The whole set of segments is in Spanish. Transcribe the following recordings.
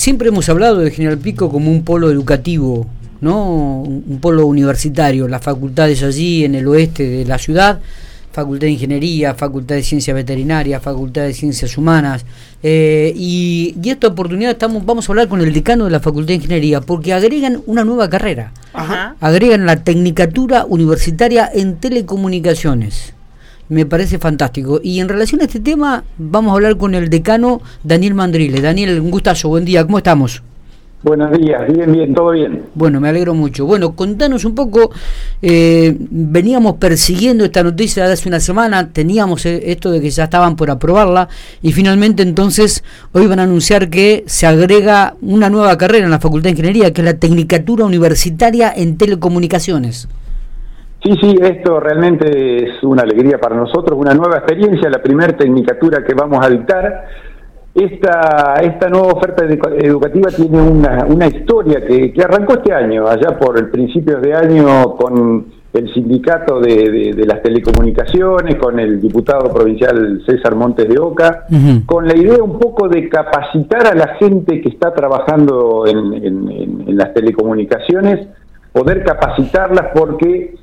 siempre hemos hablado de General Pico como un polo educativo, ¿no? Un polo universitario, las facultades allí en el oeste de la ciudad, Facultad de Ingeniería, Facultad de Ciencias Veterinarias, Facultad de Ciencias Humanas. Eh, y, esta oportunidad estamos, vamos a hablar con el decano de la Facultad de Ingeniería, porque agregan una nueva carrera. Agregan la Tecnicatura Universitaria en Telecomunicaciones. Me parece fantástico. Y en relación a este tema, vamos a hablar con el decano Daniel Mandrile. Daniel, un gustazo, buen día, ¿cómo estamos? Buenos días, bien, bien, todo bien. Bueno, me alegro mucho. Bueno, contanos un poco, eh, veníamos persiguiendo esta noticia de hace una semana, teníamos eh, esto de que ya estaban por aprobarla y finalmente entonces hoy van a anunciar que se agrega una nueva carrera en la Facultad de Ingeniería, que es la Tecnicatura Universitaria en Telecomunicaciones. Sí, sí, esto realmente es una alegría para nosotros, una nueva experiencia, la primera tecnicatura que vamos a dictar. Esta, esta nueva oferta educativa tiene una, una historia que, que, arrancó este año, allá por el principio de año con el sindicato de, de, las telecomunicaciones, con el diputado provincial César Montes de Oca, con la idea un poco de capacitar a la gente que está trabajando en, en, en las telecomunicaciones, poder capacitarlas porque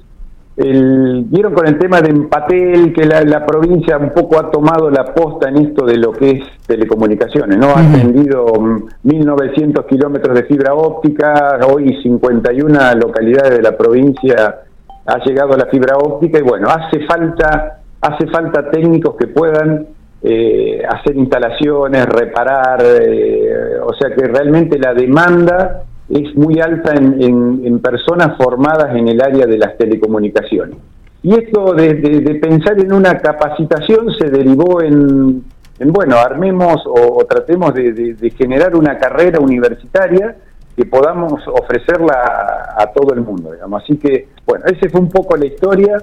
el, vieron con el tema de Empatel, que la, provincia un poco ha tomado la posta en esto de lo que es telecomunicaciones, ¿no? Ha atendido 1.900 kilómetros de fibra óptica, hoy 51 localidades de la provincia ha llegado a la fibra óptica y bueno, hace falta, hace falta técnicos que puedan eh, hacer instalaciones, reparar, eh, o sea que realmente la demanda es muy alta en, personas formadas en el área de las telecomunicaciones. Y esto de, pensar en una capacitación se derivó en, bueno, armemos o, tratemos de, generar una carrera universitaria que podamos ofrecerla a, todo el mundo, digamos. Así que, bueno, ese fue un poco la historia.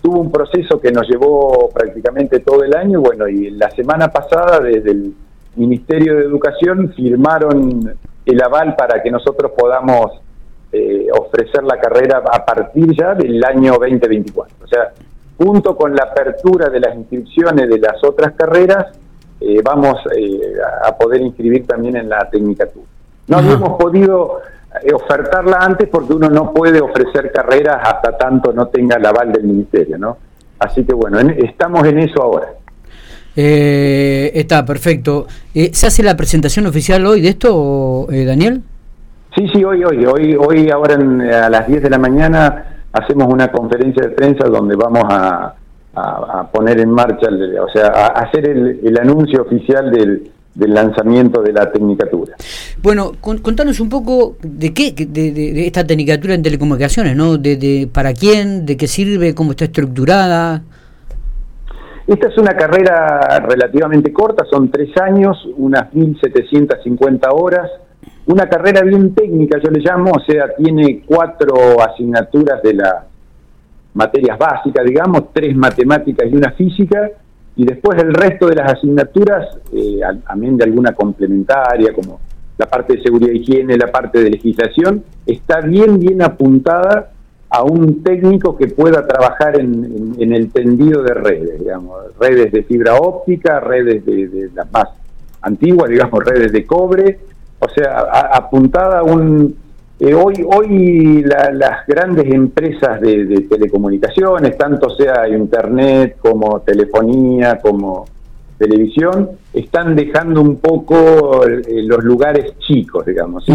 Tuvo un proceso que nos llevó prácticamente todo el año, bueno, y la semana pasada desde el Ministerio de Educación firmaron el aval para que nosotros podamos eh, ofrecer la carrera a partir ya del año 2024. O sea, junto con la apertura de las inscripciones de las otras carreras, eh, vamos eh, a poder inscribir también en la tecnicatura. No habíamos podido ofertarla antes porque uno no puede ofrecer carreras hasta tanto no tenga el aval del ministerio, ¿no? Así que bueno, estamos en eso ahora. Eh, está perfecto. Eh, ¿Se hace la presentación oficial hoy de esto, eh, Daniel? Sí, sí, hoy, hoy, hoy, hoy ahora a las 10 de la mañana hacemos una conferencia de prensa donde vamos a, poner en marcha, o sea, a hacer el, anuncio oficial del, lanzamiento de la tecnicatura. Bueno, contanos un poco de qué, de, esta tecnicatura en telecomunicaciones, ¿no? De, ¿Para quién? ¿De qué sirve? ¿Cómo está estructurada? Esta es una carrera relativamente corta, son tres años, unas 1.750 horas, una carrera bien técnica, yo le llamo, o sea, tiene cuatro asignaturas de las materias básicas, digamos, tres matemáticas y una física, y después el resto de las asignaturas, eh, amén de alguna complementaria, como la parte de seguridad y higiene, la parte de legislación, está bien, bien apuntada a un técnico que pueda trabajar en, el tendido de redes, digamos, redes de fibra óptica, redes de, las más antiguas, digamos, redes de cobre, o sea, apuntada a un... Eh, hoy hoy las grandes empresas de, telecomunicaciones, tanto sea Internet como telefonía, como televisión, están dejando un poco eh, los lugares chicos, digamos. ¿sí?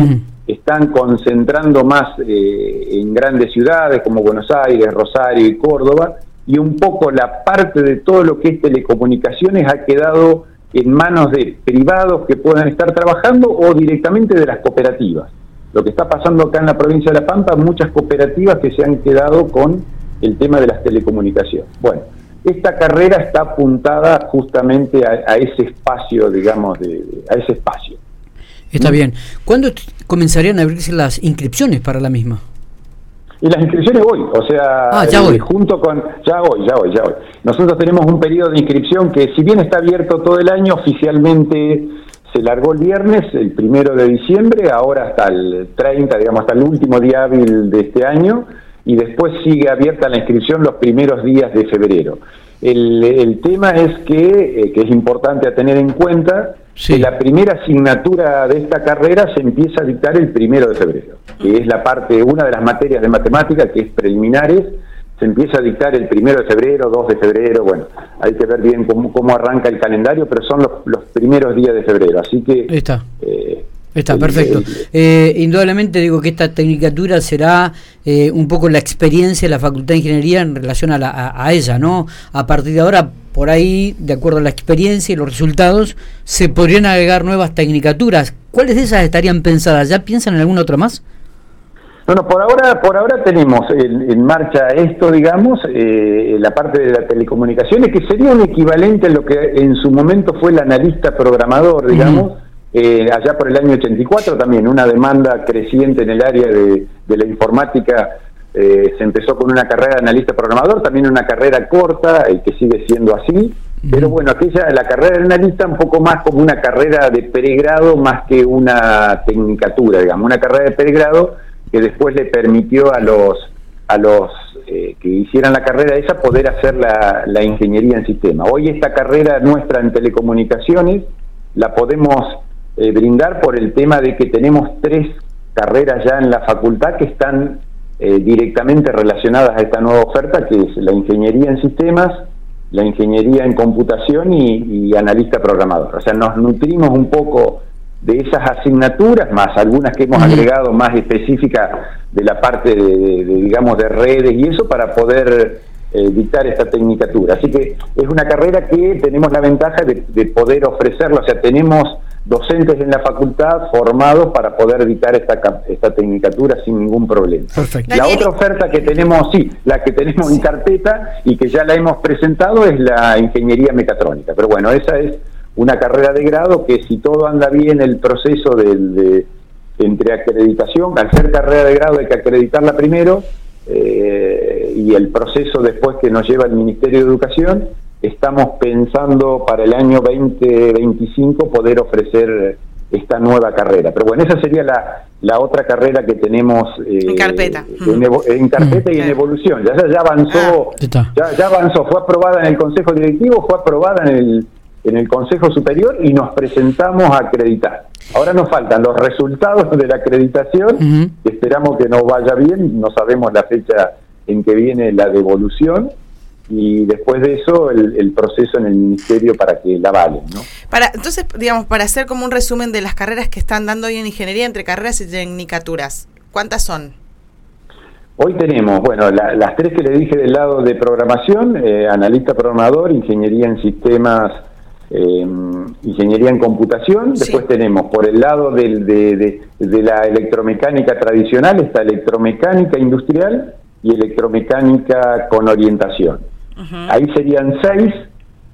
están concentrando más eh, en grandes ciudades como Buenos Aires, Rosario y Córdoba, y un poco la parte de todo lo que es telecomunicaciones ha quedado en manos de privados que puedan estar trabajando o directamente de las cooperativas. Lo que está pasando acá en la provincia de La Pampa, muchas cooperativas que se han quedado con el tema de las telecomunicaciones. Bueno, esta carrera está apuntada justamente a, ese espacio, digamos, de, a ese espacio. Está bien. ¿Cuándo comenzarían a abrirse las inscripciones para la misma? Y las inscripciones hoy, o sea, ah, ya eh, junto con, ya hoy, ya hoy, ya hoy. Nosotros tenemos un periodo de inscripción que si bien está abierto todo el año, oficialmente se largó el viernes, el primero de diciembre, ahora hasta el 30, digamos, hasta el último día hábil de este año, y después sigue abierta la inscripción los primeros días de febrero. el, tema es que, eh, que es importante a tener en cuenta que la primera asignatura de esta carrera se empieza a dictar el primero de febrero, que es la parte, una de las materias de matemática que es preliminares, se empieza a dictar el primero de febrero, 2 de febrero, bueno, hay que ver bien cómo, cómo arranca el calendario, pero son los, los primeros días de febrero, así que... Está. Eh, Está perfecto. Eh, indudablemente digo que esta tecnicatura será eh, un poco la experiencia de la Facultad de Ingeniería en relación a, la, a, ella, ¿no? A partir de ahora, por ahí, de acuerdo a la experiencia y los resultados, se podrían agregar nuevas tecnicaturas. ¿Cuáles de esas estarían pensadas? ¿Ya piensan en alguna otra más? Bueno, por ahora, por ahora tenemos en, marcha esto, digamos, eh, la parte de las telecomunicaciones, que sería un equivalente a lo que en su momento fue el analista programador, digamos, eh, allá por el año 84 también, una demanda creciente en el área de, la informática. Eh, se empezó con una carrera de analista programador, también una carrera corta, y que sigue siendo así, pero bueno, aquella, la carrera de analista un poco más como una carrera de pregrado más que una tecnicatura, digamos, una carrera de pregrado que después le permitió a los a los eh, que hicieran la carrera esa poder hacer la, la ingeniería en sistema. Hoy esta carrera nuestra en telecomunicaciones la podemos eh, brindar por el tema de que tenemos tres carreras ya en la facultad que están eh, directamente relacionadas a esta nueva oferta, que es la ingeniería en sistemas, la ingeniería en computación y, analista programador. O sea, nos nutrimos un poco de esas asignaturas, más algunas que hemos agregado más específicas de la parte de, digamos, de redes y eso para poder eh, dictar esta tecnicatura. Así que es una carrera que tenemos la ventaja de, de poder ofrecerlo, o sea, tenemos docentes en la facultad formados para poder dictar esta, esta tecnicatura sin ningún problema. La otra oferta que tenemos, sí, la que tenemos en carpeta y que ya la hemos presentado es la ingeniería mecatrónica. Pero bueno, esa es una carrera de grado que si todo anda bien el proceso de, entre acreditación, al ser carrera de grado hay que acreditarla primero eh, y el proceso después que nos lleva el Ministerio de Educación estamos pensando para el año 2025 poder ofrecer esta nueva carrera. Pero bueno, esa sería la, la otra carrera que tenemos eh, en carpeta, en, carpeta y en evolución. Ya, ya avanzó, ah. ya, ya avanzó, fue aprobada en el Consejo Directivo, fue aprobada en el, en el Consejo Superior y nos presentamos a acreditar. Ahora nos faltan los resultados de la acreditación, esperamos que nos vaya bien, no sabemos la fecha en que viene la devolución, y después de eso el, proceso en el ministerio para que la valen. ¿no? Para, entonces, digamos, para hacer como un resumen de las carreras que están dando hoy en ingeniería entre carreras y tecnicaturas, ¿cuántas son? Hoy tenemos, bueno, las tres que le dije del lado de programación, eh, analista programador, ingeniería en sistemas, eh, ingeniería en computación. Después tenemos por el lado del, de, de la electromecánica tradicional, está electromecánica industrial y electromecánica con orientación. Ahí serían seis.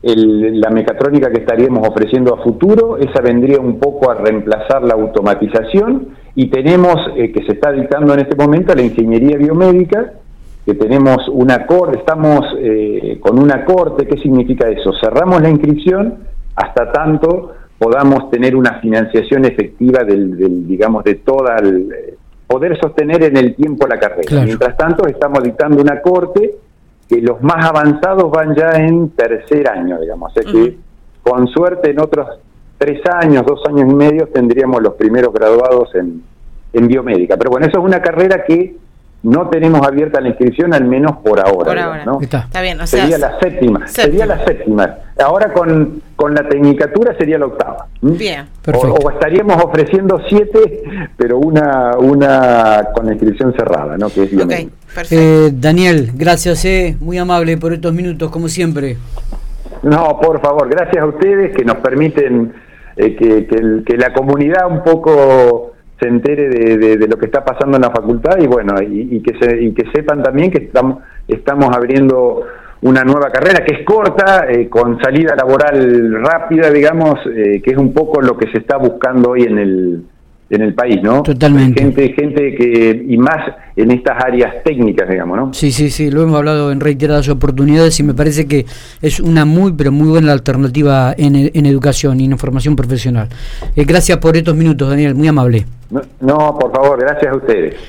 la mecatrónica que estaríamos ofreciendo a futuro, esa vendría un poco a reemplazar la automatización y tenemos, eh, que se está dictando en este momento, la ingeniería biomédica, que tenemos una corte, estamos eh, con una corte, ¿qué significa eso? Cerramos la inscripción hasta tanto podamos tener una financiación efectiva del, digamos, de toda el, poder sostener en el tiempo la carrera. Mientras tanto, estamos dictando una corte que los más avanzados van ya en tercer año, digamos. O que con suerte en otros tres años, dos años y medio tendríamos los primeros graduados en, en biomédica. Pero bueno, eso es una carrera que no tenemos abierta la inscripción, al menos por ahora. ¿no? Está. bien, sería la séptima, Sería la séptima. Ahora con, con la tecnicatura sería la octava. Bien. O, estaríamos ofreciendo siete, pero una una con inscripción cerrada, ¿no? Que es okay, eh, Daniel, gracias, eh, muy amable por estos minutos, como siempre. No, por favor, gracias a ustedes que nos permiten eh, que, que, que la comunidad un poco se entere de, de, lo que está pasando en la facultad y bueno, y, que, se, y que sepan también que estamos, estamos abriendo una nueva carrera que es corta, eh, con salida laboral rápida, digamos, eh, que es un poco lo que se está buscando hoy en el, en el país, ¿no? Totalmente. Gente, gente que, y más en estas áreas técnicas, digamos, ¿no? Sí, sí, sí, lo hemos hablado en reiteradas oportunidades y me parece que es una muy, pero muy buena alternativa en, en educación y en formación profesional. Eh, gracias por estos minutos, Daniel, muy amable. no, por favor, gracias a ustedes.